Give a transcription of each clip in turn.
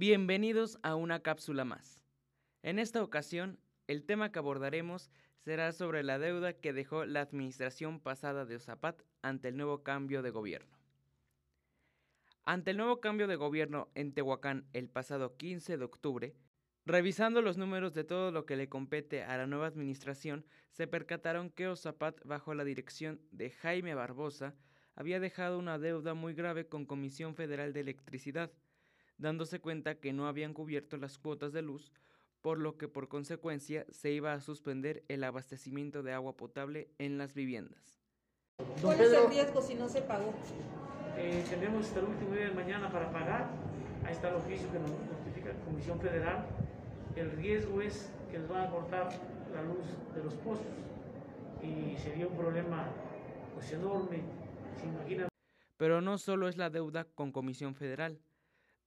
Bienvenidos a una cápsula más. En esta ocasión, el tema que abordaremos será sobre la deuda que dejó la administración pasada de Ozapat ante el nuevo cambio de gobierno. Ante el nuevo cambio de gobierno en Tehuacán el pasado 15 de octubre, revisando los números de todo lo que le compete a la nueva administración, se percataron que Ozapat, bajo la dirección de Jaime Barbosa, había dejado una deuda muy grave con Comisión Federal de Electricidad, dándose cuenta que no habían cubierto las cuotas de luz, por lo que por consecuencia se iba a suspender el abastecimiento de agua potable en las viviendas. ¿Cuál es el riesgo si no se pagó? Eh, tenemos hasta el último día de mañana para pagar. Ahí está el oficio que nos notifica la Comisión Federal. El riesgo es que les van a cortar la luz de los pozos y sería un problema pues enorme. ¿Se imaginan? Pero no solo es la deuda con Comisión Federal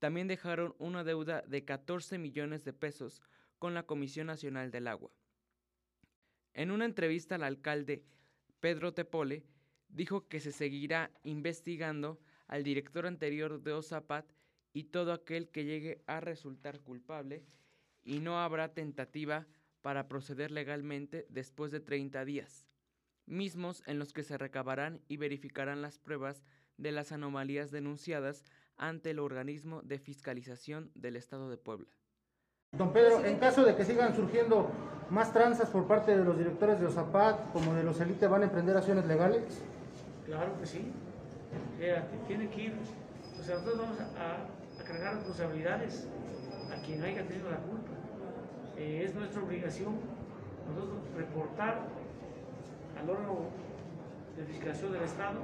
también dejaron una deuda de 14 millones de pesos con la Comisión Nacional del Agua. En una entrevista al alcalde Pedro Tepole, dijo que se seguirá investigando al director anterior de OSAPAT y todo aquel que llegue a resultar culpable y no habrá tentativa para proceder legalmente después de 30 días, mismos en los que se recabarán y verificarán las pruebas de las anomalías denunciadas ante el organismo de fiscalización del Estado de Puebla. Don Pedro, en caso de que sigan surgiendo más tranzas por parte de los directores de OSAPAT como de los Elite, ¿van a emprender acciones legales? Claro que sí. tiene que ir. O sea, nosotros vamos a, cargar responsabilidades a quien haya tenido la culpa. Eh, es nuestra obligación nosotros reportar al órgano de fiscalización del Estado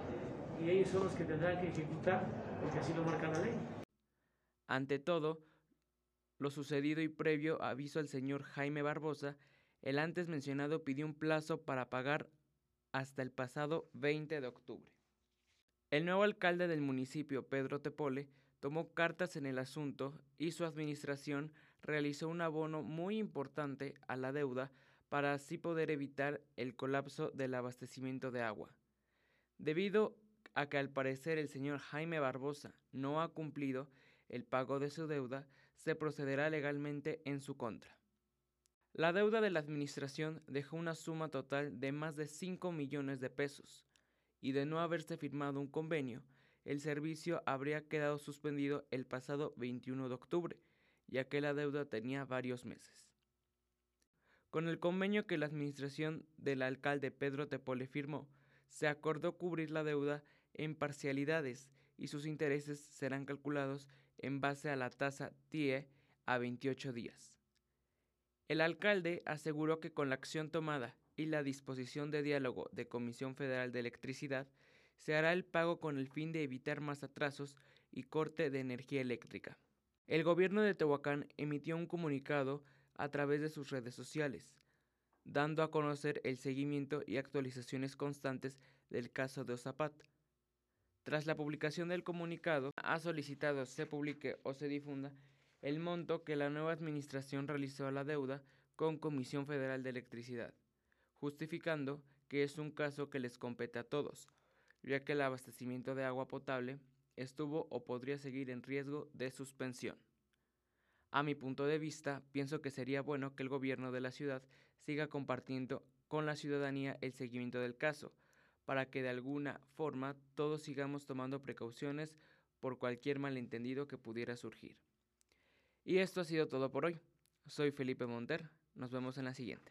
y ellos son los que tendrán que ejecutar porque así lo marca la ley. Ante todo, lo sucedido y previo aviso al señor Jaime Barbosa, el antes mencionado pidió un plazo para pagar hasta el pasado 20 de octubre. El nuevo alcalde del municipio, Pedro Tepole, tomó cartas en el asunto y su administración realizó un abono muy importante a la deuda para así poder evitar el colapso del abastecimiento de agua. Debido a que al parecer el señor Jaime Barbosa no ha cumplido el pago de su deuda, se procederá legalmente en su contra. La deuda de la administración dejó una suma total de más de 5 millones de pesos, y de no haberse firmado un convenio, el servicio habría quedado suspendido el pasado 21 de octubre, ya que la deuda tenía varios meses. Con el convenio que la administración del alcalde Pedro Tepole firmó, se acordó cubrir la deuda en parcialidades y sus intereses serán calculados en base a la tasa TIE a 28 días. El alcalde aseguró que con la acción tomada y la disposición de diálogo de Comisión Federal de Electricidad, se hará el pago con el fin de evitar más atrasos y corte de energía eléctrica. El gobierno de Tehuacán emitió un comunicado a través de sus redes sociales, dando a conocer el seguimiento y actualizaciones constantes del caso de Ozapat, tras la publicación del comunicado, ha solicitado se publique o se difunda el monto que la nueva administración realizó a la deuda con Comisión Federal de Electricidad, justificando que es un caso que les compete a todos, ya que el abastecimiento de agua potable estuvo o podría seguir en riesgo de suspensión. A mi punto de vista, pienso que sería bueno que el gobierno de la ciudad siga compartiendo con la ciudadanía el seguimiento del caso, para que de alguna forma todos sigamos tomando precauciones por cualquier malentendido que pudiera surgir. Y esto ha sido todo por hoy. Soy Felipe Monter, nos vemos en la siguiente.